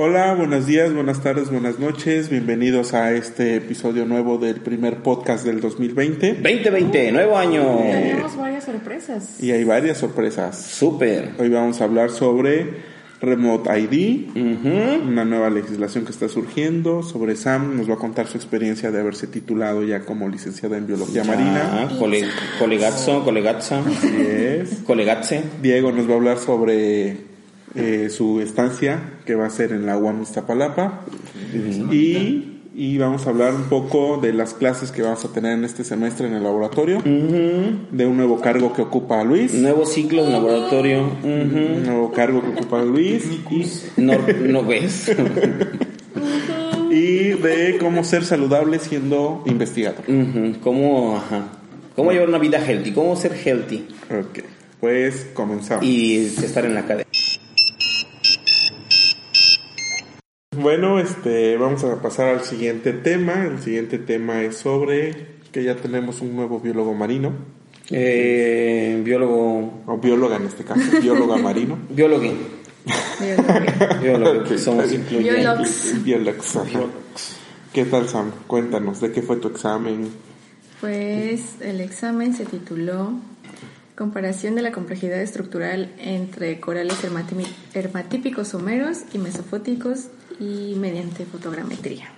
Hola, buenos días, buenas tardes, buenas noches. Bienvenidos a este episodio nuevo del primer podcast del 2020. 2020, nuevo año. Tenemos varias sorpresas. Y hay varias sorpresas. Súper. Hoy vamos a hablar sobre Remote ID, una nueva legislación que está surgiendo. Sobre Sam nos va a contar su experiencia de haberse titulado ya como licenciada en biología marina. Ah, cole, colegazzo, colegazza, Así es. Diego nos va a hablar sobre eh, su estancia que va a ser en la UAM Iztapalapa y, y vamos a hablar un poco de las clases que vamos a tener en este semestre en el laboratorio, de un nuevo cargo que ocupa Luis, Nuevo ciclo en laboratorio. Un nuevo cargo que ocupa Luis y, No, no ves. y de cómo ser saludable siendo investigador. ¿Cómo, ajá. ¿Cómo llevar una vida healthy? ¿Cómo ser healthy? Ok, pues comenzamos. Y estar en la cadena. Bueno, este, vamos a pasar al siguiente tema. El siguiente tema es sobre que ya tenemos un nuevo biólogo marino, Eh, biólogo. o bióloga en este caso, bióloga marino. Biólogo. Biólogo, somos incluyentes. Biólogs. ¿Qué tal, Sam? Cuéntanos, ¿de qué fue tu examen? Pues el examen se tituló Comparación de la complejidad estructural entre corales hermatípicos someros y mesofóticos y mediante fotogrametría.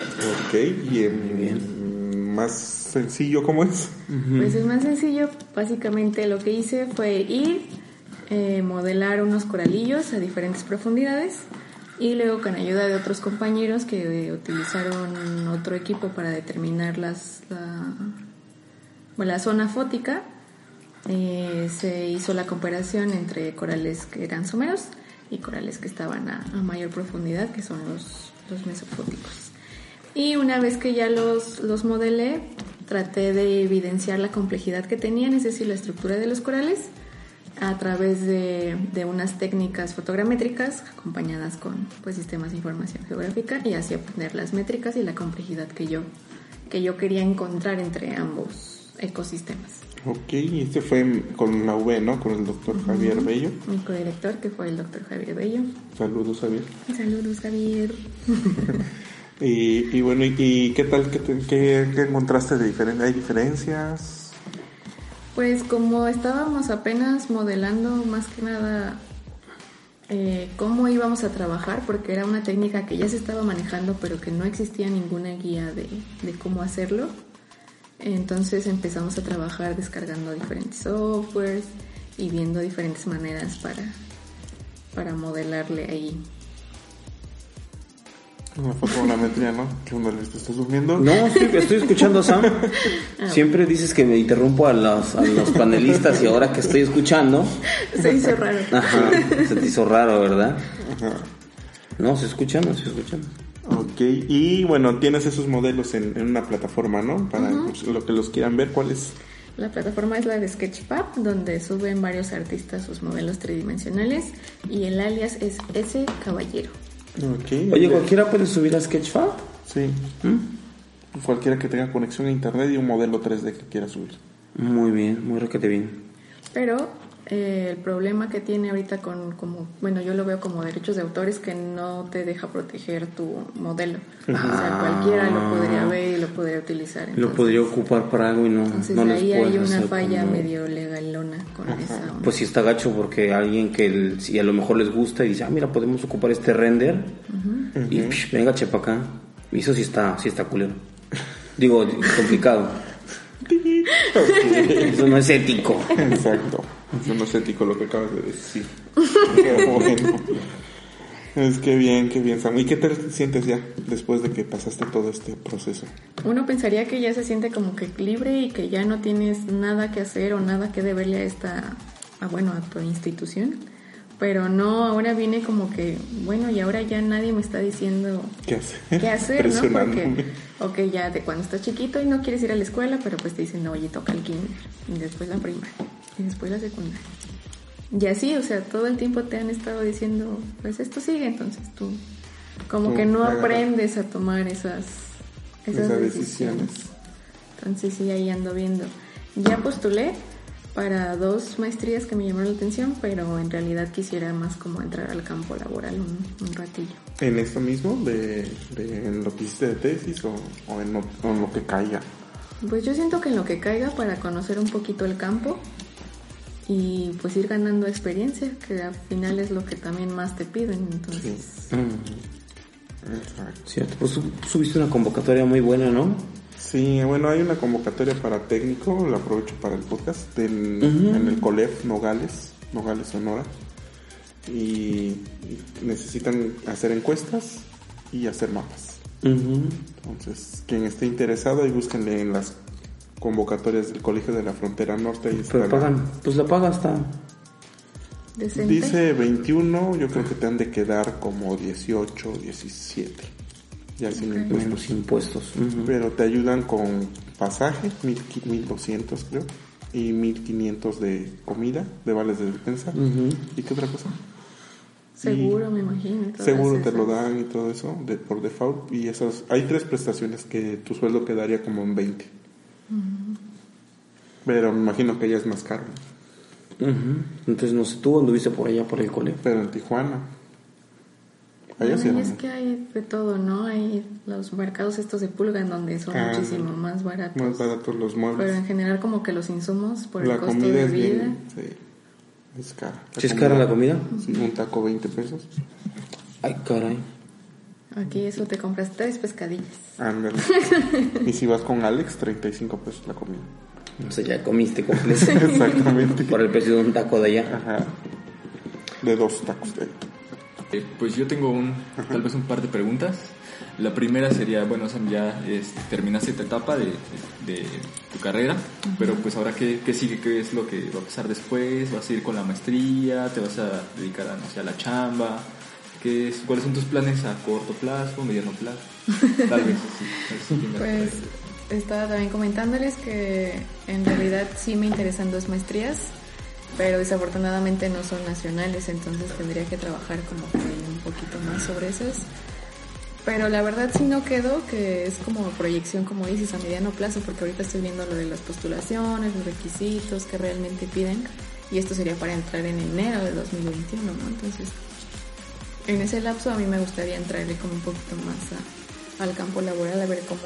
Ok, y en- más sencillo, ¿cómo es? Pues es más sencillo, básicamente lo que hice fue ir, eh, modelar unos coralillos a diferentes profundidades y luego con ayuda de otros compañeros que eh, utilizaron otro equipo para determinar las, la, bueno, la zona fótica, eh, se hizo la comparación entre corales que eran someros y corales que estaban a, a mayor profundidad, que son los, los mesofóticos. Y una vez que ya los, los modelé, traté de evidenciar la complejidad que tenían, es decir, la estructura de los corales, a través de, de unas técnicas fotogramétricas acompañadas con pues, sistemas de información geográfica y así obtener las métricas y la complejidad que yo, que yo quería encontrar entre ambos ecosistemas. Ok, y este fue con la UV, ¿no? Con el doctor Javier Bello. Mi codirector, que fue el doctor Javier Bello. Saludos, Javier. Saludos, Javier. Y, y bueno, ¿y, y qué tal? ¿Qué, te- qué- qué encontraste de diferente? ¿Hay diferencias? Pues como estábamos apenas modelando más que nada eh, cómo íbamos a trabajar, porque era una técnica que ya se estaba manejando, pero que no existía ninguna guía de, de cómo hacerlo. Entonces empezamos a trabajar descargando diferentes softwares y viendo diferentes maneras para, para modelarle ahí. Una fotogrametría, ¿no? ¿Qué onda, Luis? ¿Te estás durmiendo? No, estoy escuchando a Sam. Siempre dices que me interrumpo a los, a los panelistas y ahora que estoy escuchando, Se hizo raro. ajá, se te hizo raro, ¿verdad? Ajá. No, se escucha, no se escucha. Ok, y bueno, tienes esos modelos en, en una plataforma, ¿no? Para pues, lo que los quieran ver, ¿cuál es? La plataforma es la de Sketchpad, donde suben varios artistas sus modelos tridimensionales y el alias es S Caballero. Ok. Oye, ¿cualquiera puede subir a Sketchfab? Sí. Cualquiera que tenga conexión a internet y un modelo 3D que quiera subir. Muy bien, muy requete bien. Pero eh, el problema que tiene ahorita con, como, bueno, yo lo veo como derechos de autor es que no te deja proteger tu modelo. O sea, cualquiera lo podría ver y lo podría utilizar. Lo podría ocupar para algo y no, Entonces no les ahí hay una hacer falla como- medio legalona con esa onda. Pues sí está gacho porque alguien que el- si a lo mejor les gusta y dice, ah, mira, podemos ocupar este render y psh, venga, chepa acá. Y eso sí está, sí está culero. Digo, complicado. Eso no es ético. Exacto. Eso no es ético lo que acabas de decir. Bueno. Es que bien, que bien, Sam. ¿Y qué te sientes ya después de que pasaste todo este proceso? Uno pensaría que ya se siente como que libre y que ya no tienes nada que hacer o nada que deberle a esta, a, bueno, a tu institución. Pero no, ahora viene como que, bueno, y ahora ya nadie me está diciendo ¿Qué hacer? qué hacer, ¿no? Porque, ok, ya de cuando estás chiquito y no quieres ir a la escuela, pero pues te dicen, no, oye, toca el kinder, y después la primaria, y después la secundaria. Y así, o sea, todo el tiempo te han estado diciendo, pues esto sigue, entonces tú como Tú que no aprendes a tomar esas, esas Esas decisiones. decisiones. Entonces sí, ahí ando viendo. Ya postulé, para dos maestrías que me llamaron la atención, pero en realidad quisiera más como entrar al campo laboral un, un ratillo. ¿En esto mismo? De, de- ¿En lo que hiciste de tesis o, o en, lo, o en lo que caiga? Pues yo siento que en lo que caiga para conocer un poquito el campo y pues ir ganando experiencia, que al final es lo que también más te piden. Entonces, Mm, Exacto. cierto. Pues subiste una convocatoria muy buena, ¿no? Sí, bueno, hay una convocatoria para técnico, la aprovecho para el podcast, en, el COLEF Nogales, Nogales Sonora. Y, necesitan hacer encuestas y hacer mapas. Entonces, quien esté interesado, ahí búsquenle en las convocatorias del Colegio de la Frontera Norte. Ahí está Pero la- pagan, pues la paga hasta... decente. Dice 21, yo creo que te han de quedar como 18, 17. Ya sin impuestos. menos impuestos. Pero te ayudan con pasaje, 1000 1200 creo, y 1500 de comida, de vales de defensa. Ujú. ¿Y qué otra cosa? Seguro, me imagino. Seguro te lo dan y todo eso de, por default. Y esas, hay tres prestaciones que tu sueldo quedaría como en 20. Pero me imagino que ya es más caro. ¿no? Ujú. Entonces, no sé, tú anduviste por allá, por el cole. Pero en Tijuana. Allá sí es más- que hay de todo, ¿no? Hay los mercados estos de pulga en donde son Ah, muchísimo más baratos. más baratos los Pero muebles. en general como que los insumos por La el costo comida de es vida. bien. Sí, es cara. ¿Sí es cara la comida? Sí, un taco 20 pesos. Ay, caray. Aquí eso te compras tres pescadillas. Ándale. y si vas con Alex, 35 pesos la comida. O sea, ya comiste completo. Exactamente. por el precio de un taco de allá. Ajá. De dos tacos de Eh, pues yo tengo un, tal vez un par de preguntas. La primera sería, bueno, Sam, ya terminaste esta etapa de, de tu carrera, pero pues ahora qué, qué sigue, qué es lo que va a pasar después, vas a ir con la maestría, te vas a dedicar a, no sé, a la chamba, ¿Qué es, ¿cuáles son tus planes a corto plazo, mediano plazo? Tal vez, sí, sí, me Pues estaba también comentándoles que en realidad sí me interesan dos maestrías, pero desafortunadamente no son nacionales, entonces tendría que trabajar como que un poquito más sobre esas. Pero la verdad sí no quedó, que es como proyección, como dices, a mediano plazo, porque ahorita estoy viendo lo de las postulaciones, los requisitos que realmente piden, y esto sería para entrar en enero de 2021, ¿no? Entonces, en ese lapso a mí me gustaría entrarle como un poquito más a- al campo laboral, a ver cómo,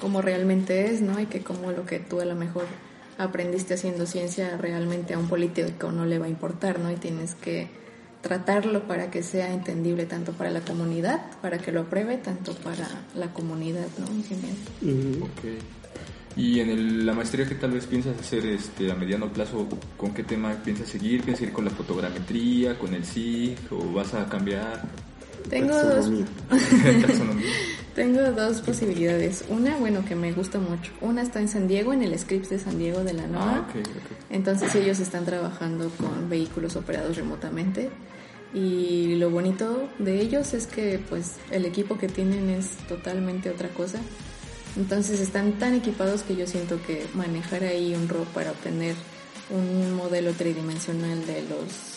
cómo realmente es, ¿no? Y que como lo que tú a lo mejor aprendiste haciendo ciencia realmente a un político no le va a importar, ¿no? Y tienes que tratarlo para que sea entendible tanto para la comunidad, para que lo apruebe, tanto para la comunidad, ¿no? En general. Y en el- la maestría que tal vez piensas hacer este, a mediano plazo, ¿con qué tema piensas seguir? ¿Piensas ir con la fotogrametría, con el SIG o vas a cambiar Tengo dos, taxonomía. tengo dos posibilidades. Una, bueno, que me gusta mucho. Una está en San Diego, en el Scripps de San Diego de la NOAA. Ah, ok, ok. Entonces ellos están trabajando con vehículos operados remotamente y lo bonito de ellos es que pues el equipo que tienen es totalmente otra cosa. Entonces están tan equipados que yo siento que manejar ahí un RAW para obtener un modelo tridimensional de los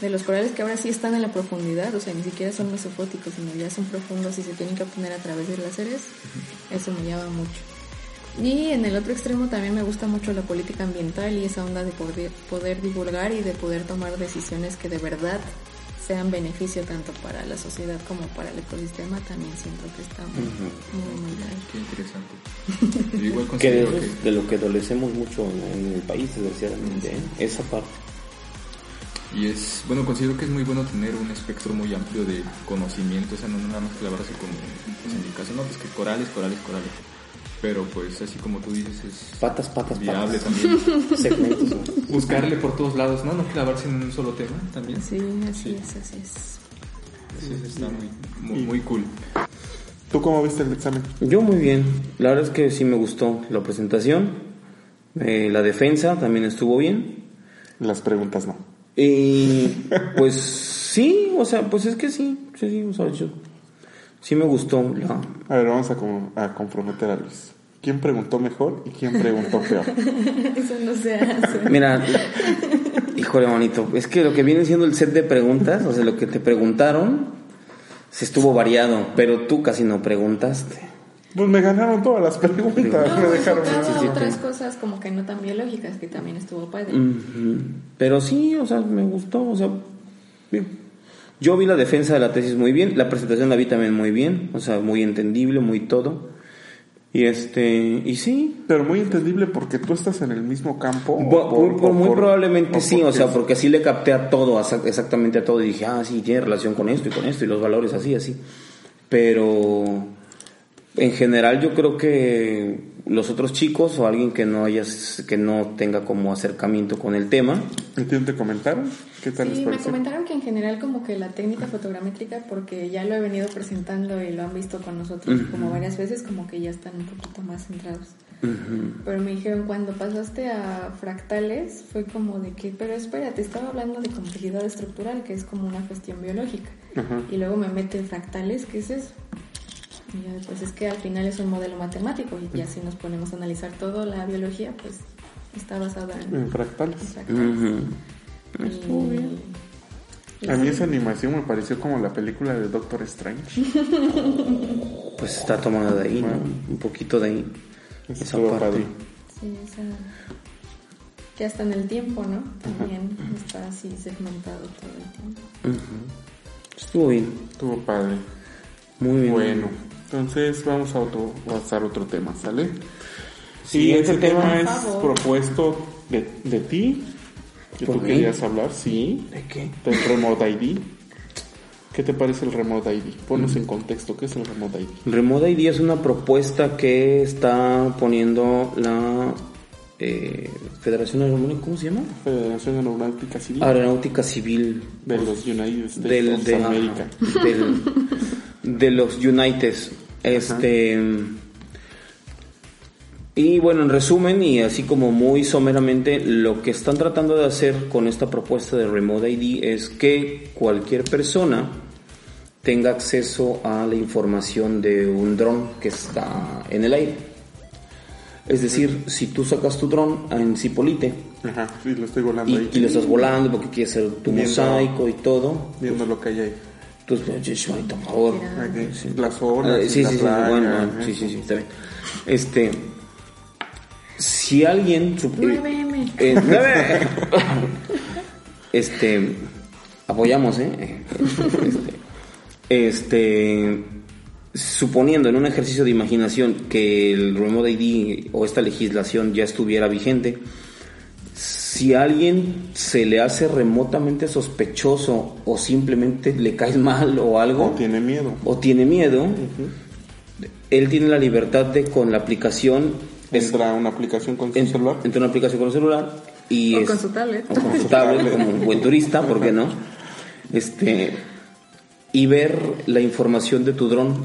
de los corales que ahora sí están en la profundidad, o sea, ni siquiera son mesofóticos, sino ya son profundos y se tienen que obtener a través de láseres, eso me llama mucho. Y en el otro extremo también me gusta mucho la política ambiental y esa onda de poder, poder divulgar y de poder tomar decisiones que de verdad sean beneficio tanto para la sociedad como para el ecosistema, también siento que está muy, muy, muy bien. Qué interesante. Yo igual Que de, que... de lo que adolecemos mucho en el país, desgraciadamente, ¿eh? esa parte. Y es, bueno, considero que es muy bueno tener un espectro muy amplio de conocimiento, o sea, no nada más clavarse con, pues en mi caso, no, pues que corales, corales, corales. Pero pues así como tú dices, es Patas, patas, viable patas. también. Segmentos. Buscarle por todos lados, ¿no? No clavarse en un solo tema también. Sí, así Sí. es, así es. Eso está muy, muy, muy cool. ¿Tú cómo viste el examen? Yo muy bien, la verdad es que sí me gustó la presentación, eh, la defensa también estuvo bien. Las preguntas no. Y pues sí, o sea, pues es que sí, sí, sí, o sea, yo- sí me gustó la... A ver, vamos a, com- a comprometer a Luis. ¿Quién preguntó mejor y quién preguntó peor? Eso no se hace. Mira, híjole, bonito, es que lo que viene siendo el set de preguntas, o sea, lo que te preguntaron, se estuvo variado, pero tú casi no preguntaste. Pues me ganaron todas las preguntas, No, me dejaron sí, otras sí. cosas como que no tan biológicas, que también estuvo padre. Pero sí, o sea, me gustó, o sea, bien. Yo vi la defensa de la tesis muy bien, la presentación la vi también muy bien, o sea, muy entendible, muy todo. Y este, y sí, Pero muy entendible porque tú estás en el mismo campo. por- por- muy por- probablemente o sí, o sea, porque así le capté a todo, exactamente a todo, y dije, ah, sí, tiene relación con esto y con esto, y los valores así, así. Pero en general yo creo que los otros chicos o alguien que no haya, que no tenga como acercamiento con el tema, ¿Y ti te comentaron? ¿Qué tal les Sí, me comentaron que en general como que la técnica fotogramétrica, porque ya lo he venido presentando y lo han visto con nosotros como varias veces, como que ya están un poquito más centrados. Pero me dijeron, cuando pasaste a fractales, fue como de que, pero espérate, estaba hablando de complejidad estructural, que es como una cuestión biológica. Y luego me mete en fractales, ¿qué es eso? Y ya, pues es que al final es un modelo matemático y ya si nos ponemos a analizar toda la biología, pues está basada en, En fractales. en fractales. ujú, Y- y A mí sí. esa animación me pareció como la película de Doctor Strange. pues está tomada de ahí, ¿no? Un poquito de ahí. Esa Estuvo parte. padre. Sí, esa- que hasta en el tiempo, ¿no? También está así segmentado todo el tiempo. Estuvo bien, Estuvo padre. muy bien. Bueno, entonces vamos a otro, pasar a otro tema, ¿sale? Sí, y ese ese tema- tema es propuesto de, de ti, que ¿Por tú mí? querías hablar, sí, ¿De qué? del Remote ID. ¿Qué te parece el Remote ID? Ponnos en contexto, ¿qué es el Remote ID? Remoda ID es una propuesta que está poniendo la eh, Federación Aeronáutica, ¿cómo se llama? Federación Aeronáutica Civil Aeronáutica Civil de los United States del, of de, America. del- de los United. Este. Y bueno, en resumen, y así como muy someramente, lo que están tratando de hacer con esta propuesta de Remote ID es que cualquier persona tenga acceso a la información de un dron que está en el aire. Es decir, si tú sacas tu dron en Cipolite Ajá, sí, lo estoy volando y, ahí. y lo estás volando porque quieres hacer tu Viendo- mosaico y todo, Viendo lo que hay ahí. Entonces, oye, Shwanito, por favor. Las olas, Ah, sí, la sí, sí, bueno, sí, sí, sí, está bien. Este, si alguien... sup- 9M. eh, este, apoyamos, ¿eh? Este, este, suponiendo en un ejercicio de imaginación que el Remote ID o esta legislación ya estuviera vigente, si a alguien se le hace remotamente sospechoso o simplemente le caes mal o algo, O tiene miedo. o tiene miedo, él tiene la libertad de con la aplicación es- Entra una aplicación con su en- celular. entra una aplicación con el celular y O es- con su tablet. o con su tablet como un buen turista, ¿por qué no? Este y ver la información de tu dron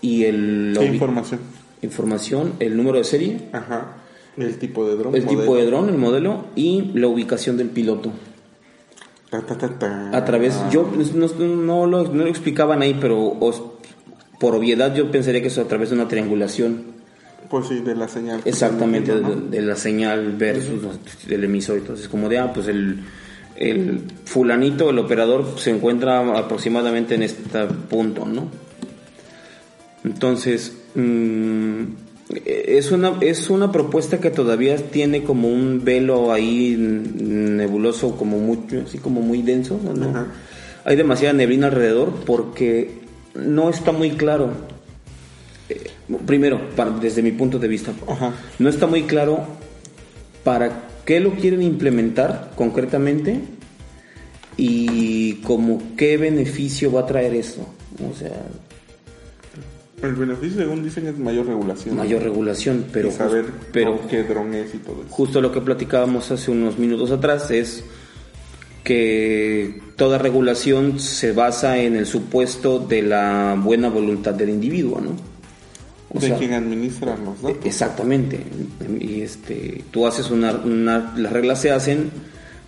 y el ¿Qué información? información, el número de serie, Ajá. El tipo de dron. el tipo modelo. de dron, el modelo y la ubicación del piloto. Ta, ta, ta, ta. A través, yo no, no lo, no lo explicaban ahí, pero os- por obviedad yo pensaría que eso a través de una triangulación. Pues sí, de la señal. Exactamente, de, la señal versus el emisor. Entonces, como de, ah, pues el, el fulanito, el operador, se encuentra aproximadamente en este punto, ¿no? Entonces, mm, es, una, es una propuesta que todavía tiene como un velo ahí nebuloso, como mucho, así como muy denso, ¿no? Ajá. Hay demasiada neblina alrededor porque no está muy claro. Eh, primero, para- desde mi punto de vista, Ajá. no está muy claro para qué lo quieren implementar concretamente y como qué beneficio va a traer eso. O sea, El beneficio, según dicen, es mayor regulación. mayor regulación, pero, y saber pero qué dron es y todo eso. justo lo que platicábamos hace unos minutos atrás es que toda regulación se basa en el supuesto de la buena voluntad del individuo, ¿no? O de sea, quien administra los datos. Exactamente. Y este, tú haces una, una- las reglas se hacen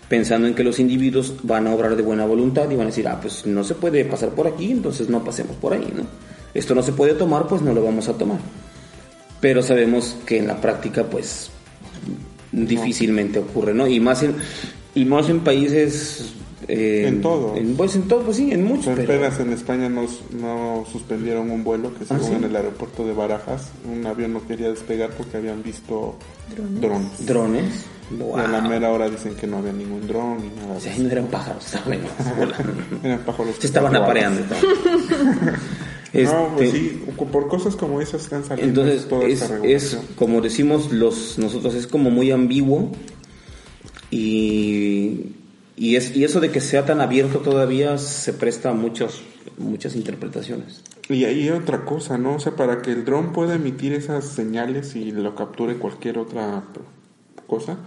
pensando en que los individuos van a obrar de buena voluntad y van a decir, ah, pues no se puede pasar por aquí, entonces no pasemos por ahí, ¿no? Esto no se puede tomar, pues no lo vamos a tomar. Pero sabemos que en la práctica, pues difícilmente ocurre, ¿no? Y más en, y más en países eh, En todo. En, pues en todo, pues sí, en muchos. Pues pero- apenas en España nos, no suspendieron un vuelo que se ¿Ah, sí? en el aeropuerto de Barajas. Un avión no quería despegar porque habían visto Drones. drones. drones. Y a la mera hora dicen que no había ningún dron ni nada. O sea, no eran pájaros, volando. Eran pájaros Se estaban que apareando. No, pues Este, sí, por cosas como esas están saliendo Entonces, toda es, esta es, regulación. como decimos los nosotros, es como muy ambiguo y, y, es, y eso de que sea tan abierto todavía se presta a muchos, muchas interpretaciones. Y ahí hay otra cosa, ¿no? O sea, para que el dron pueda emitir esas señales y lo capture cualquier otra cosa,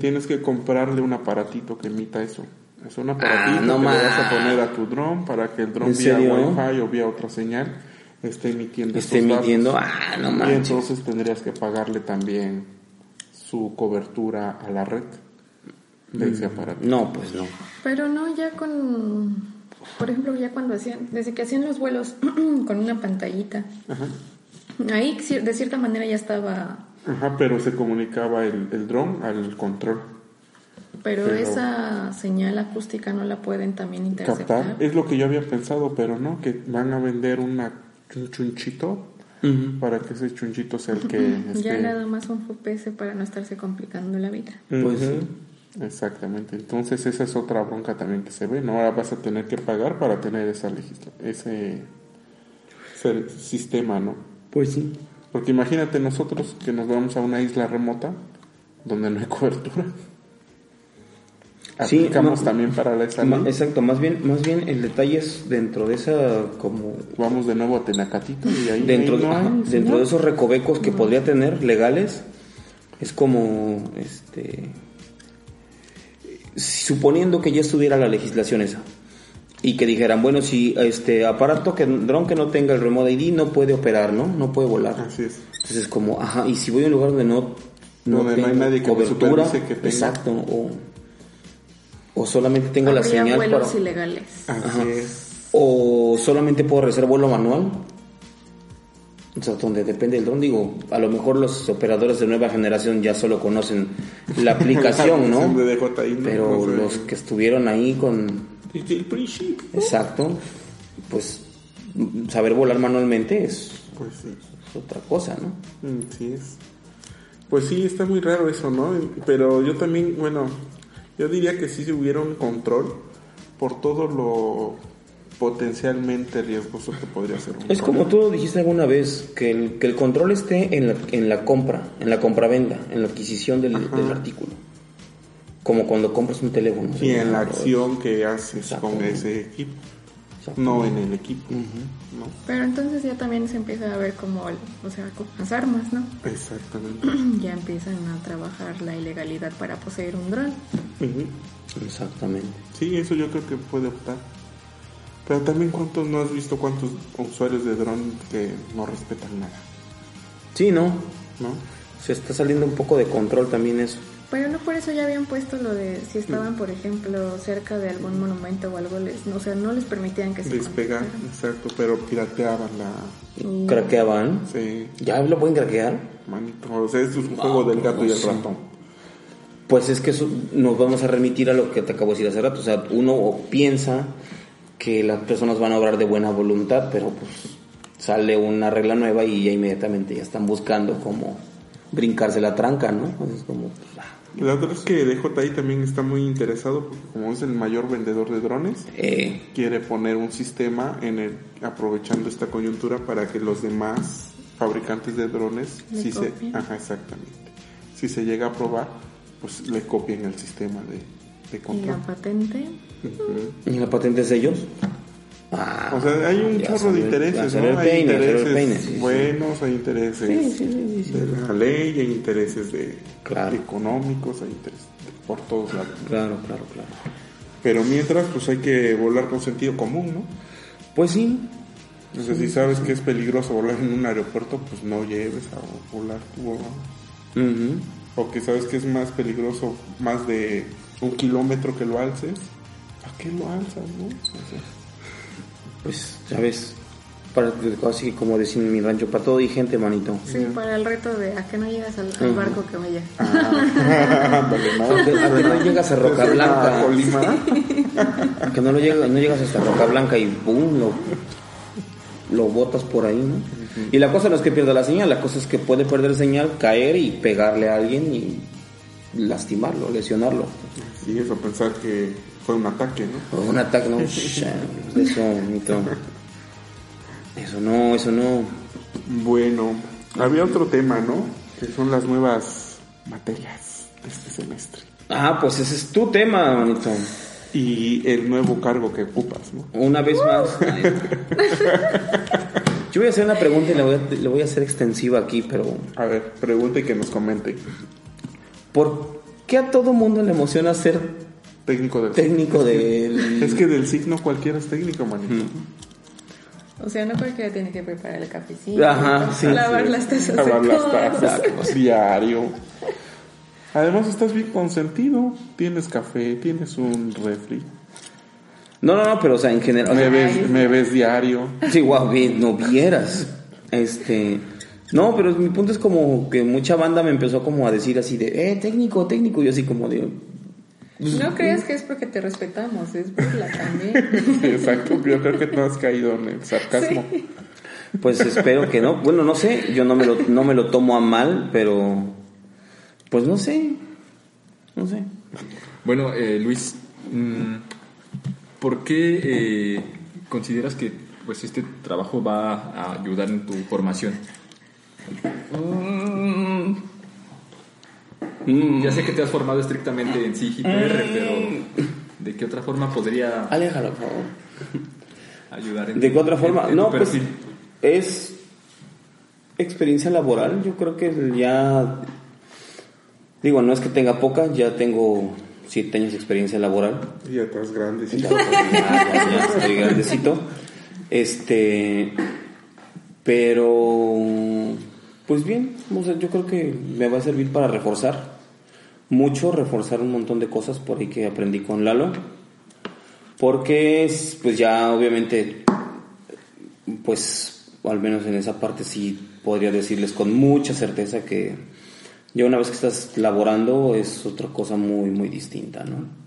tienes que comprarle un aparatito que emita eso. Es un aparatito Ah, no que le vas a poner a tu dron para que el dron ¿En vía serio? Wi-Fi o vía otra señal esté emitiendo Esté esos datos. emitiendo, ah, no Y manches. entonces tendrías que pagarle también su cobertura a la red de ese aparato. No, pues no. Pero no, ya con, por ejemplo, ya cuando hacían, desde que hacían los vuelos con una pantallita, Ajá. ahí de cierta manera ya estaba, Ajá, pero se comunicaba el, el dron al control. Pero, Pero- esa señal acústica no la pueden también interceptar. captar. Es lo que yo había pensado, pero no, que van a vender una, un chunchito para que ese chunchito sea el que Ya esté- nada más un FPS para no estarse complicando la vida. Pues sí. Exactamente. Entonces esa es otra bronca también que se ve. ¿no? Ahora vas a tener que pagar para tener esa legisla ese, ese sistema, ¿no? Pues sí. Porque imagínate nosotros que nos vamos a una isla remota donde no hay cobertura. Sí, Aplicamos no- también para la esa. Exacto, más bien, más bien el detalle es dentro de esa como Vamos de nuevo a Tenacatito y ahí, dentro, ahí no ajá, hay dentro de esos recovecos que podría tener legales es como este suponiendo que ya estuviera la legislación esa y que dijeran bueno si este aparato que dron que no tenga el remote ID no puede operar no no puede volar Así es. entonces es como ajá y si voy a un lugar donde no no Donde no hay nadie que cobertura supervise que tenga. exacto o o solamente tengo la señal vuelos para ilegales. Ajá. o solamente puedo realizar vuelo manual. O sea, donde depende del dron, digo, a lo mejor los operadores de nueva generación ya solo conocen la aplicación, ¿no? aplicación de DJI, ¿no? Pero No sé. los que estuvieron ahí con, Desde el principio. exacto, pues saber volar manualmente es, Pues sí. es otra cosa, ¿no? Mm, Sí es. Pues sí, está muy raro eso, ¿no? Pero yo también, bueno, yo diría que sí hubiera un control por todo lo potencialmente riesgoso que podría ser un Es como tú lo dijiste alguna vez, que el, que el control esté en la, en la compra, en la compra-venda, en la adquisición del, del artículo. Como cuando compras un teléfono. Y en la acción que haces con ese equipo, no en el equipo, ¿no? Pero entonces ya también se empieza a ver como, el- o sea, con las armas, ¿no? Exactamente. ya empiezan a trabajar la ilegalidad para poseer un dron. Exactamente. Sí, eso yo creo que puede optar. Pero también cuántos no has visto cuántos usuarios de dron que no respetan nada, Sí, ¿no? ¿no? Se está saliendo un poco de control también eso. Pero no por eso ya habían puesto lo de si estaban, por ejemplo, cerca de algún monumento o algo, les, o sea, no les permitían que se Despegar, conectaran. exacto, pero pirateaban la... Craqueaban. Sí, ¿Ya lo pueden craquear? manito. O sea, es un juego del gato y el sí. ratón. Pues es que eso nos vamos a remitir a lo que te acabo de decir hace rato. O sea, uno piensa que las personas van a obrar de buena voluntad, pero pues sale una regla nueva y ya inmediatamente ya están buscando como brincarse la tranca, ¿no? Entonces como, pues, ah, La otra es que DJI también está muy interesado porque como es el mayor vendedor de drones, eh, quiere poner un sistema en el aprovechando esta coyuntura para que los demás fabricantes de drones si se ajá exactamente si se llega a probar pues le copien el sistema de, de y control la patente. ¿y la patente es de ellos? Ah, o sea hay un chorro de intereses ¿no? hay intereses peine, sí, sí. buenos hay intereses Sí, sí, sí, sí, sí. de la ley hay intereses de Claro. económicos hay intereses de- por todos lados Claro, claro, claro. pero mientras pues hay que volar con sentido común ¿no? Pues sí, O sea, si sabes que es peligroso volar en un aeropuerto, pues no lleves a volar tú. ¿no? Ujú. O que sabes que es más peligroso más de un kilómetro que lo alces. ¿Para qué lo alzas, no? O sea, pues ya ves, Para, así como decir en mi rancho, para todo y gente, manito. Sí, para el reto de a que no llegas al, al barco que vaya. ¿no? A que, a no llegas a Roca Blanca. Colima. A que no, lo llegas, no llegas hasta Roca Blanca y boom, lo, lo botas por ahí, ¿no? Y la cosa no es que pierda la señal, la cosa es que puede perder señal, caer y pegarle a alguien y lastimarlo, lesionarlo. Sí, eso pensar que fue un ataque, ¿no? O un ataque, no, eso, mito. Eso no, eso no. Bueno, había otro tema, ¿no? Que son las nuevas materias de este semestre. Ah, pues ese es tu tema, manito. Y el nuevo cargo que ocupas, ¿no? Una vez más. Yo voy a hacer una pregunta y la voy a, la voy a hacer extensiva aquí, pero A ver, pregunte y que nos comente. ¿por qué a todo mundo le emociona ser Técnico del técnico del... Es que del signo cualquiera es técnico, manito. O sea, no cualquiera tiene que preparar el cafecito, Ajá, sí, lavar sí. las tazas Lavar de las tazas diario. Además estás bien consentido. Tienes café, tienes un refri. No, no, no, pero o sea, en general... Me sea, ves, me ves diario. Sí, guau, bien, no vieras. Este... No, pero mi punto es como que mucha banda me empezó como a decir así de, eh, técnico, técnico, y yo así como de... No creas que es porque te respetamos, es burla también. Sí, exacto. Yo creo que no has caído en el sarcasmo. Pues espero que no. Bueno, no sé, yo no me lo, no me lo tomo a mal, pero... Pues no sé. No sé. Bueno, eh, Luis, mm, ¿por qué eh, consideras que pues este trabajo va a ayudar en tu formación? Ya sé que te has formado estrictamente en CIGIPR, pero ¿de qué otra forma podría Aléjalo, por favor. ayudar en ¿De qué otra forma? en- en no, pues es experiencia laboral. Yo creo que ya, digo, no es que tenga poca, ya tengo siete años de experiencia laboral. Y atrás grandes. y Ya, todo. ya, ya estoy grandecito. Este, pero, pues bien, o sea, yo creo que me va a servir para reforzar mucho, reforzar un montón de cosas por ahí que aprendí con Lalo. Porque, es, pues ya obviamente, pues al menos en esa parte sí podría decirles con mucha certeza que ya una vez que estás laborando es otra cosa muy, muy distinta, ¿no?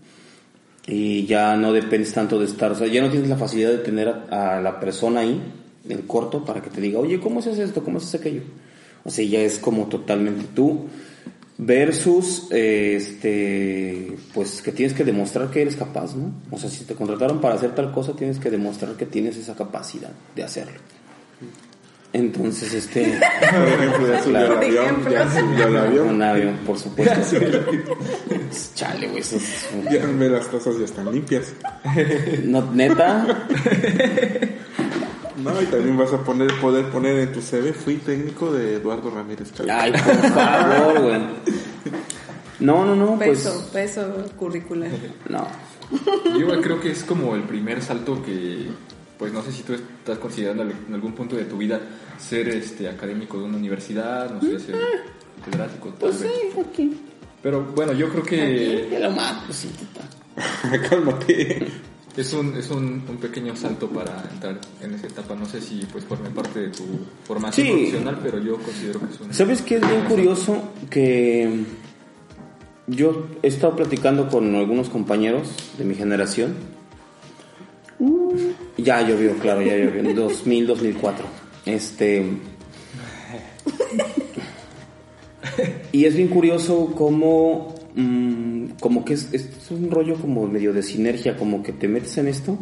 y ya no dependes tanto de estar, o sea, ya no tienes la facilidad de tener a, la persona ahí en corto para que te diga, oye, ¿cómo se hace esto? ¿Cómo se hace aquello? O sea, ya es como totalmente tú versus, este, pues que tienes que demostrar que eres capaz, ¿no? O sea, si te contrataron para hacer tal cosa, tienes que demostrar que tienes esa capacidad de hacerlo. Entonces, este, Por ejemplo, ya subió al avión. Ya subió al avión. un avión, por supuesto. Chale, güey, eso es un- Ya ve las tazas ya están limpias. no, neta, No, y también vas a poner, poder poner en tu CV, fui técnico de Eduardo Ramírez Chávez. Ay, por favor, güey. No, no, no, pues. Peso, peso curricular. No. Yo igual creo que es como el primer salto que, pues no sé si tú estás considerando en algún punto de tu vida ser este académico de una universidad, no sé, ser catedrático, Pues vez. sí, aquí. Pero bueno, yo creo que Que lo mato, sí, tita. Cálmate. es un, es un, un pequeño salto para entrar en esa etapa. No sé si pues forme parte de tu formación Sí. profesional, pero yo considero que es un... ¿Sabes qué es bien curioso? Que yo he estado platicando con algunos compañeros de mi generación. Ya llovió, claro, ya llovió. En 2000, 2004. Este. Y es bien curioso cómo. mm, como que es, es un rollo como medio de sinergia, como que te metes en esto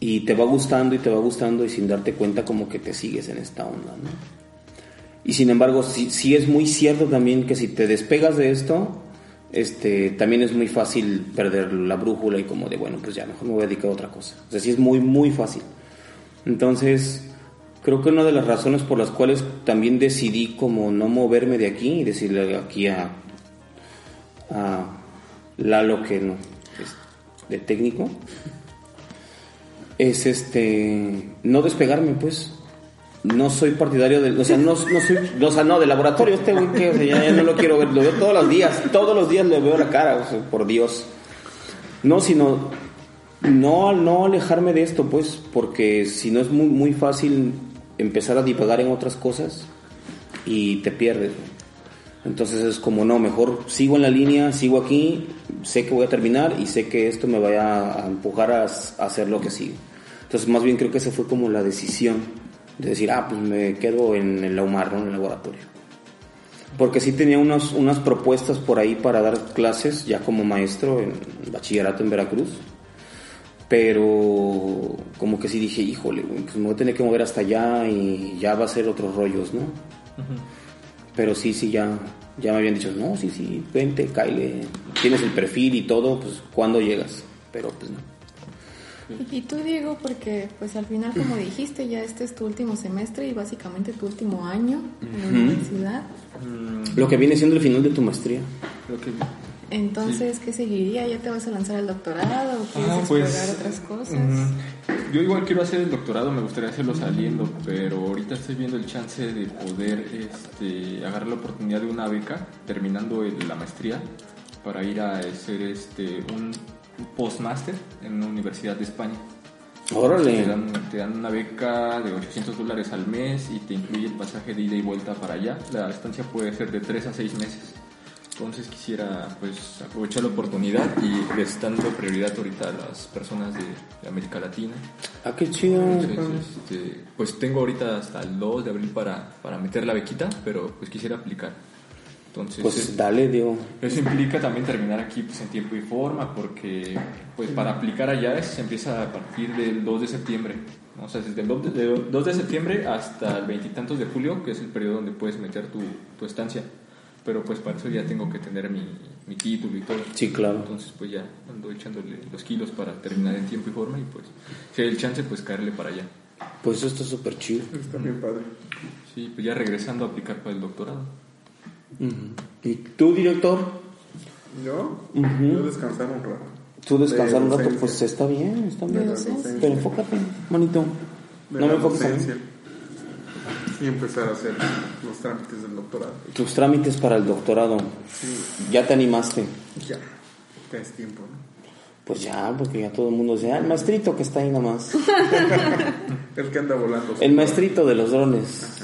y te va gustando y te va gustando y sin darte cuenta como que te sigues en esta onda, ¿no? Y sin embargo, sí, sí es muy cierto también que si te despegas de esto, este, también es muy fácil perder la brújula y como de, bueno, pues ya mejor me voy a dedicar a otra cosa. O sea, sí es muy, muy fácil. Entonces, creo que una de las razones por las cuales también decidí como no moverme de aquí y decirle aquí a, a Lalo que no de técnico, es este, no despegarme pues no soy partidario del, o sea, no, no soy, o sea, no, del laboratorio este güey que, o sea, ya, no lo quiero ver, lo veo todos los días, todos los días le veo la cara, o sea, por Dios. No, sino No, no alejarme de esto, pues, porque si no es muy, muy fácil empezar a divagar en otras cosas y te pierdes. Entonces es como, no, mejor sigo en la línea, sigo aquí, sé que voy a terminar y sé que esto me va a, empujar a, a hacer lo que sigue. Entonces más bien creo que esa fue como la decisión de decir, ah, pues me quedo en el UMAR, ¿no? en el laboratorio. Porque sí tenía unas, unas propuestas por ahí para dar clases ya como maestro en bachillerato en Veracruz. Pero como que sí dije, híjole, pues me voy a tener que mover hasta allá y ya va a ser otros rollos, ¿no? Pero sí, sí, ya, ya me habían dicho, no, sí, sí, vente, Kyle, tienes el perfil y todo, pues ¿cuándo llegas? Pero pues no. Y tú, Diego, porque pues al final, como dijiste, ya este es tu último semestre y básicamente tu último año en la universidad. Lo que viene siendo el final de tu maestría. Que Entonces, ¿qué seguiría? ¿Ya te vas a lanzar al doctorado o quieres Ah, explorar pues, otras cosas? mm, yo igual quiero hacer el doctorado, me gustaría hacerlo saliendo, pero ahorita estoy viendo el chance de poder este, agarrar la oportunidad de una beca terminando el- la maestría para ir a hacer este, un postmaster en una universidad de España. Te Órale. dan, te dan una beca de 800 dólares al mes y te incluye el pasaje de ida y vuelta para allá. La estancia puede ser de 3 a 6 meses. Entonces quisiera pues aprovechar la oportunidad y les dando prioridad ahorita a las personas de, de América Latina. Ah, qué chido. Entonces, este, pues tengo ahorita hasta el 2 de abril para, para meter la bequita, pero pues quisiera aplicar. Entonces, Pues es- dale, Diego. eso implica también terminar aquí pues, en tiempo y forma, porque pues para aplicar allá es- se empieza a partir del 2 de septiembre. O sea, desde el 2 de, de- 2 de septiembre hasta el veintitantos de julio, que es el periodo donde puedes meter tu, tu estancia. Pero pues para eso ya tengo que tener mi, mi título y todo. Sí, claro. Entonces pues ya ando echándole los kilos para terminar en tiempo y forma y pues si hay el chance pues caerle para allá. Pues eso está súper chido. Está bien padre. Sí, pues ya regresando a aplicar para el doctorado. ¿Y tú, director? Yo, Ujú. yo descansar un rato. Tú descansar De un rato, docencia. pues está bien, está De bien. Pero enfócate, manito. De No la me enfoques a mí. docencia. Y empezar a hacer los trámites del doctorado. Tus trámites para el doctorado. Ya te animaste. Ya, ya es tiempo, ¿no? Pues ya, porque ya todo el mundo dice, ah, el maestrito que está ahí nomás. El que anda volando. El maestrito de los drones.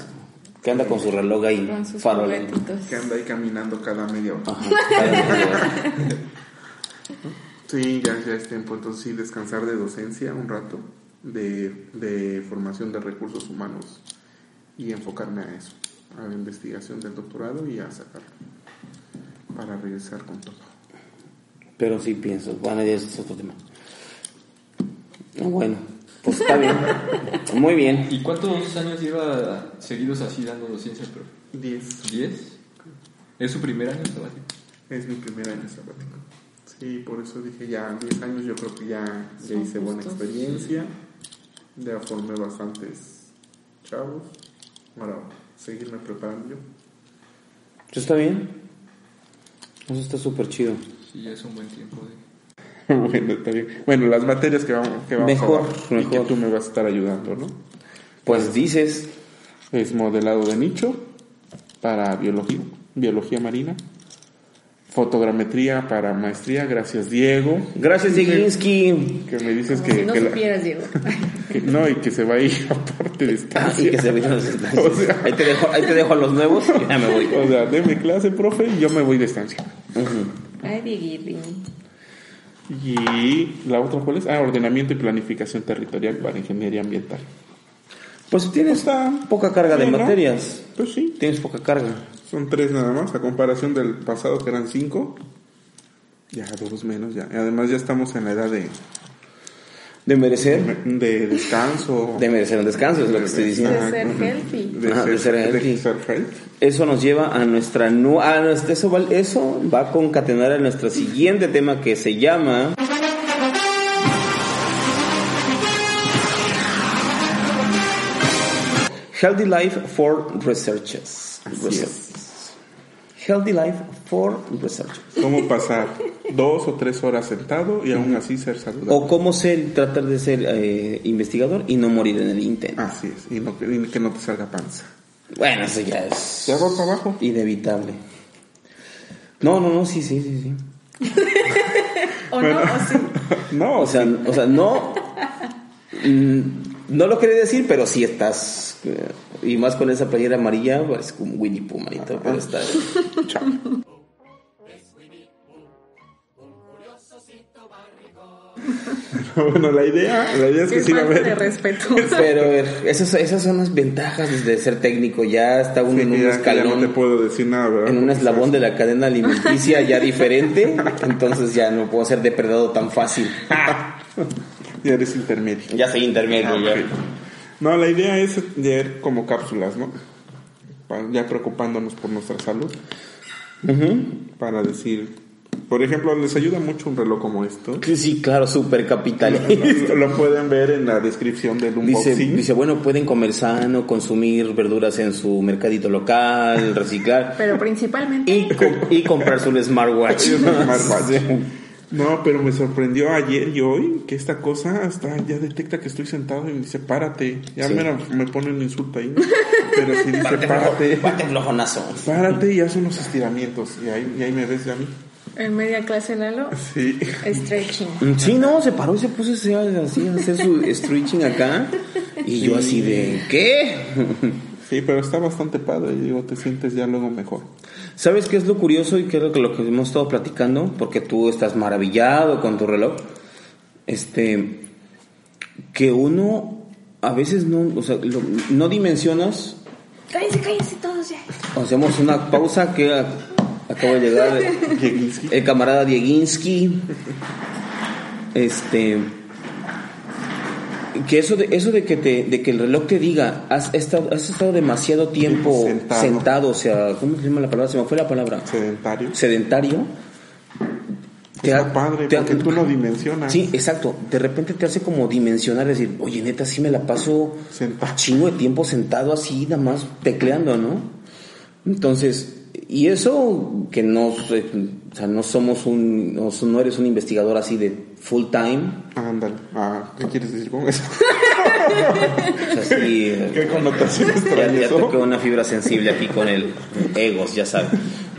Que anda con su reloj ahí, Con sus. Que anda ahí caminando cada media hora. Ajá, cada media hora. Sí, ya, ya es tiempo. Entonces sí, descansar de docencia un rato, de, de formación de recursos humanos y enfocarme a eso, a la investigación del doctorado y a sacarlo para regresar con todo. Pero sí pienso, bueno, ya es otro tema. Bueno, pues está bien. Muy bien. ¿Y cuántos años lleva seguidos así dando docencia, profe? 10 ¿10? ¿Es su primer año sabático? es mi primer año sabático. Sí, por eso dije ya 10 años, yo creo que ya, ya hice buena experiencia, ya formé bastantes chavos, para seguirme preparando yo. ¿Eso está bien? Eso está súper chido. Sí, ya es un buen tiempo. De... bueno, está bien. Bueno, las materias que vamos, que vamos Mejor, a dar y que mejor. tú me vas a estar ayudando, ¿no? Pues dices, Es modelado de nicho para biología, biología marina, fotogrametría para maestría, gracias Diego, gracias Dieguinsky. que me dices Como que, si no que la- supieras, Diego. que- no, y que se va a ir aparte de esta. Ah, y que se vayan los O sea- ahí, te dejo, ahí te dejo a los nuevos y ya me voy. O sea, deme clase, profe, y yo me voy de estancia. Ujú. Ay, Dieguirri. Y la otra, ¿cuál es? Ah, ordenamiento y planificación territorial para ingeniería ambiental. Pues tienes poca carga de materias. Pues sí, Tienes poca carga. son tres nada más, a comparación del pasado que eran cinco. Ya dos menos, ya. Y además ya estamos en la edad de, De merecer, de descanso. de merecer un descanso, es lo que estoy diciendo. De ser healthy. de Ajá, de ser healthy. de ser healthy. Eso nos lleva a nuestra nu a nuestra, eso, va, eso va a concatenar a nuestro siguiente tema que se llama Healthy Life for Researchers. Researchers. Healthy Life for Researchers. Cómo pasar dos o tres horas sentado y aún así ser saludable. O cómo ser, tratar de ser eh, investigador y no morir en el intento. Así es, y, no, y que no te salga panza. Bueno, eso ya es ¿Ya va para abajo? inevitable. No, no, no, sí, sí, sí, sí. ¿O no? ¿O sí? No, O sea, o sea no. mm, No lo quería decir, pero sí estás. eh, Y más con esa playera amarilla, es como Winnie Pooh, manito. Pero está. chao. bueno, la idea, la idea es que sí va a haber. respeto. Pero a ver, esas, esas son las ventajas de ser técnico. Ya está uno Sí, en un escalón. no te puedo decir nada, ¿verdad? en un eslabón de la cadena alimenticia ya diferente, entonces ya no puedo ser depredado tan fácil. Ya eres intermedio. Ya soy intermedio, Ah, ok. No, la idea es leer como cápsulas, ¿no? Ya preocupándonos por nuestra salud. Para decir, por ejemplo, les ayuda mucho un reloj como esto. Sí, claro, súper capitalista. Lo, lo pueden ver en la descripción del Dice, unboxing. dice, bueno, pueden comer sano, consumir verduras en su mercadito local, reciclar Pero principalmente y, com- y comprarse un smartwatch. Y un smartwatch. No, pero me sorprendió ayer y hoy que esta cosa hasta ya detecta que estoy sentado y me dice, párate. Ya Sí. me, me pone un insulto ahí. ¿no? Pero si dice, párate, Párate flojonazo. párate y haz unos estiramientos. Y ahí, y ahí me ves a mí. en media clase Lalo, Sí. stretching. Sí, no, se paró y se puso así, así a hacer su stretching acá. Y yo así de, ¿qué? Sí, pero está bastante padre. Y digo, te sientes ya luego mejor. ¿Sabes qué es lo curioso y qué es lo que, lo que hemos estado platicando? Porque tú estás maravillado con tu reloj. Este, que uno a veces no, o sea, lo- no dimensionas. Cállense, cállense todos ya. Hacemos una pausa que a- acaba de llegar el camarada Dieguinsky. Este, que eso de, eso de que te, de que el reloj te diga, has estado, has estado demasiado tiempo Sentado. sentado. o sea, ¿cómo se llama la palabra? Se me fue la palabra sedentario. sedentario. te Está ha- padre, te ha- porque tú lo dimensionas. Sí, exacto. De repente te hace como dimensionar, decir, oye, neta, sí me la paso Sentado. chingo de tiempo sentado así, nada más tecleando, ¿no? Entonces, y eso que no, o sea, no somos un, no, no eres un investigador así de full time, Ándale. Ah, ¿Qué quieres decir con eso? o sea, sí, ¿Qué connotaciones ya, trae ya eso? toqué una fibra sensible aquí con el egos, ya sabes.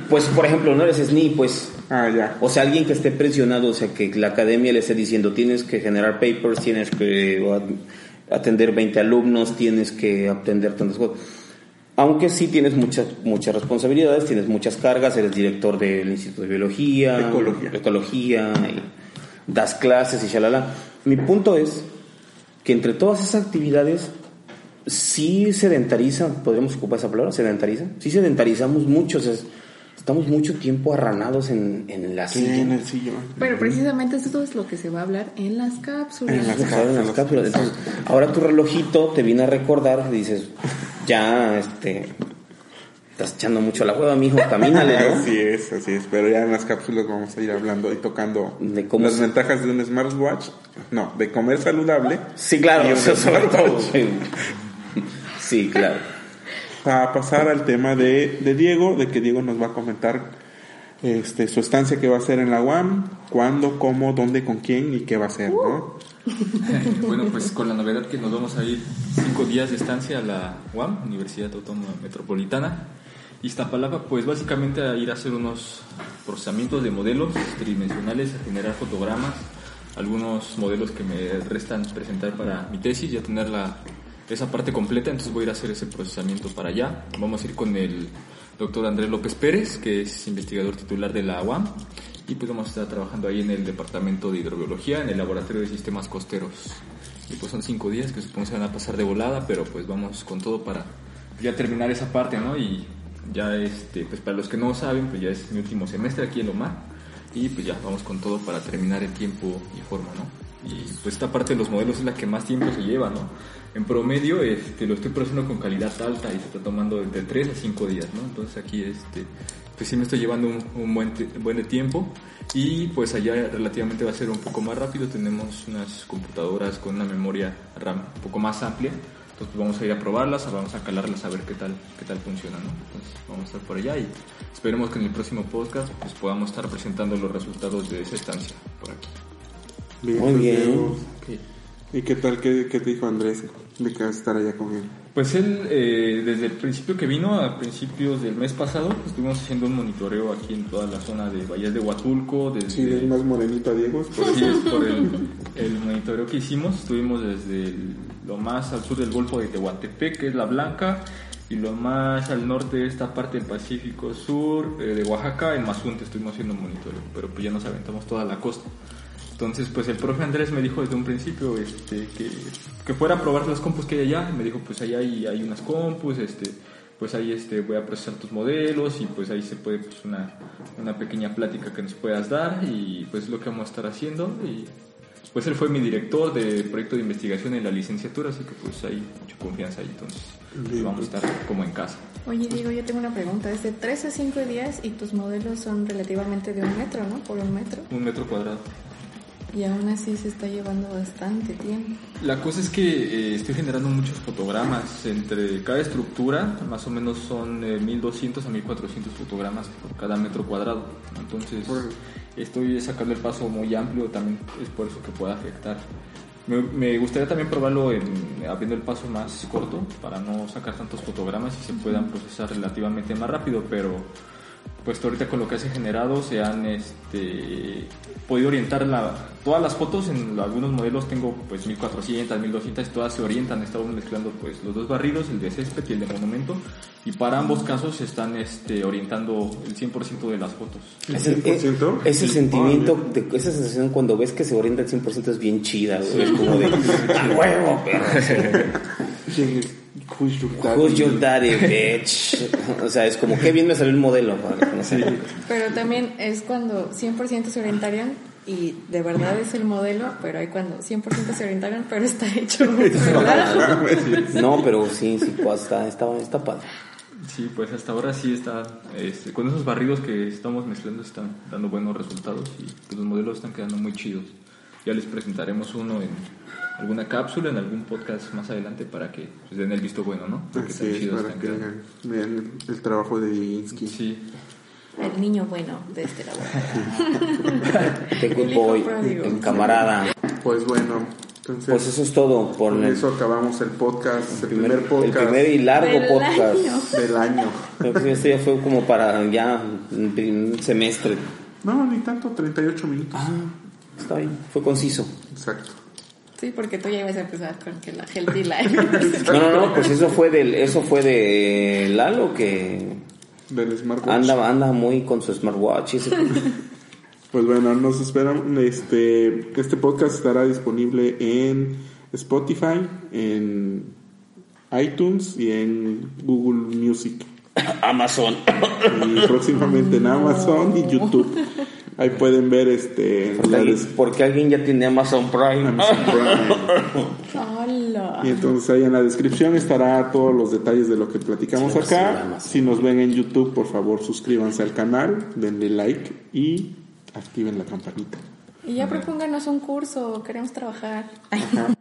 Pues, por ejemplo, no eres SNI, pues Ah, ya. O sea, alguien que esté presionado, o sea, que la academia le esté diciendo, tienes que generar papers, tienes que at- atender 20 alumnos, tienes que atender tantas cosas. Aunque sí tienes muchas muchas responsabilidades, tienes muchas cargas, eres director del Instituto de Biología, Ecología. ecología, y das clases y shalala. Mi punto es que entre todas esas actividades sí sedentariza, podríamos ocupar esa palabra, sedentariza, sí sedentarizamos mucho, o sea, estamos mucho tiempo arranados en, en la Sí, silla. en el sillón. Pero precisamente esto es lo que se va a hablar en las cápsulas. En las ver en las cápsulas. cápsulas. Entonces, ahora tu relojito te viene a recordar, y dices, ya, este, estás echando mucho la hueva, mijo, camínale, ¿no? Así es, así es. Pero ya en las cápsulas vamos a ir hablando y tocando De cómo las se- ventajas de un smartwatch. No, de comer saludable. Sí, claro, Y un eso sobre todo. smartwatch. Sí, claro. A pasar al tema de, de Diego, de que Diego nos va a comentar este, su estancia que va a hacer en la UAM, cuándo, cómo, dónde, con quién y qué va a hacer, ¿no? Bueno, pues con la novedad que nos vamos a ir cinco días de estancia a la UAM, Universidad Autónoma Metropolitana. Iztapalapa, pues básicamente a ir a hacer unos procesamientos de modelos tridimensionales, a generar fotogramas, algunos modelos que me restan presentar para mi tesis, ya tener la, esa parte completa, entonces voy a ir a hacer ese procesamiento para allá. Vamos a ir con el doctor Andrés López Pérez, que es investigador titular de la UAM, y pues vamos a estar trabajando ahí en el departamento de hidrobiología, en el laboratorio de sistemas costeros. Y pues son cinco días que supongo se van a pasar de volada, pero pues vamos con todo para ya terminar esa parte, ¿no? Y ya este, pues para los que no saben, pues ya es mi último semestre aquí en Lomar y pues ya vamos con todo para terminar el tiempo y forma, ¿no? Y pues esta parte de los modelos es la que más tiempo se lleva, ¿no? En promedio este, lo estoy procesando con calidad alta y se está tomando entre 3 a 5 días, ¿no? Entonces aquí este, pues sí me estoy llevando un, un buen, buen de tiempo y pues allá relativamente va a ser un poco más rápido, tenemos unas computadoras con una memoria RAM un poco más amplia, entonces pues, vamos a ir a probarlas, vamos a calarlas a ver qué tal, qué tal funciona, ¿no? Entonces vamos a estar por allá y esperemos que en el próximo podcast pues podamos estar presentando los resultados de esa estancia por aquí. Muy pues, bien. ¿Y qué tal? ¿Qué, qué te dijo Andrés de que vas a estar allá con él? Pues él, eh, desde el principio que vino, a principios del mes pasado, estuvimos haciendo un monitoreo aquí en toda la zona de Bahías de Huatulco. Desde, Sí, el más morenito a Diego. por Sí, es por el, el monitoreo que hicimos. Estuvimos desde el- lo más al sur del Golfo de Tehuantepec, que es la Blanca, y lo más al norte de esta parte del Pacífico Sur, eh, de Oaxaca, en Mazunte estuvimos haciendo un monitoreo, pero pues ya nos aventamos toda la costa. Entonces, pues el profe Andrés me dijo desde un principio este, que, que fuera a probar las compus que hay allá. Me dijo, pues allá hay, hay unas compus, este, pues ahí este, voy a procesar tus modelos y pues ahí se puede pues una, una pequeña plática que nos puedas dar y pues es lo que vamos a estar haciendo. Y pues él fue mi director de proyecto de investigación en la licenciatura, así que pues hay mucha confianza ahí. Entonces, pues, vamos a estar como en casa. Oye, Diego, yo tengo una pregunta. Es de 3 a 5 días y tus modelos son relativamente de un metro, ¿no? Por un metro. Un metro cuadrado. Y aún así se está llevando bastante tiempo. La cosa es que eh, estoy generando muchos fotogramas. Entre cada estructura, más o menos son eh, 1200 a 1400 fotogramas por cada metro cuadrado. Entonces, estoy sacando el paso muy amplio, también es por eso que puede afectar. Me, me gustaría también probarlo en, abriendo el paso más corto para no sacar tantos fotogramas y se puedan procesar relativamente más rápido, pero pues ahorita con lo que se ha generado se han este, podido orientar la, todas las fotos en algunos modelos tengo pues 1400, 1200, todas se orientan, estamos mezclando pues los dos barridos, el de césped y el de monumento y para ambos casos se están este, orientando el 100% de las fotos. Ese, 100%? ese Sí. sentimiento, de, esa sensación cuando ves que se orienta al 100% es bien chida, güey. Es como de, ¡a huevo, perro! Who's your daddy? Who's your daddy, bitch? O sea, es como, qué bien me salió el modelo. no sé. Pero también es cuando 100% se orientarían y de verdad es el modelo, pero hay cuando 100% se orientarían, pero está hecho. No, pero sí, sí, pues, está, está, está padre. Sí, pues hasta ahora sí está, este, con esos barridos que estamos mezclando están dando buenos resultados y pues, los modelos están quedando muy chidos. Ya les presentaremos uno en alguna cápsula, en algún podcast más adelante para que pues, den el visto bueno, ¿no? Porque Así es, chidos para que vean, vean el, el trabajo de Divinsky. Sí, El niño bueno de este laboratorio. El good hijo boy, el camarada. Pues bueno, entonces Pues eso es todo por con el, eso acabamos el podcast, el primer, primer, el podcast primer y largo Del podcast. año. del año. Creo que Este ya fue como para ya un semestre. No, ni tanto, 38 minutos. Ah, está bien, fue conciso. Exacto. Sí, porque tú ya ibas a empezar con que la Healthy Life. No, no, no, pues eso fue del, eso fue de Lalo que Del smartwatch. anda, anda muy con su smartwatch. y ese- Pues bueno, nos esperan. Este, este podcast estará disponible en Spotify, en iTunes y en Google Music. Amazon. Y próximamente en Amazon y YouTube. Ahí pueden ver este Porque porque alguien ya tiene Amazon Prime. Amazon Prime. Y entonces ahí en la descripción estará todos los detalles de lo que platicamos Sí, acá. Si nos ven en YouTube, por favor suscríbanse al canal, denle like y activen la campanita. Y ya propónganos un curso, queremos trabajar. Ajá.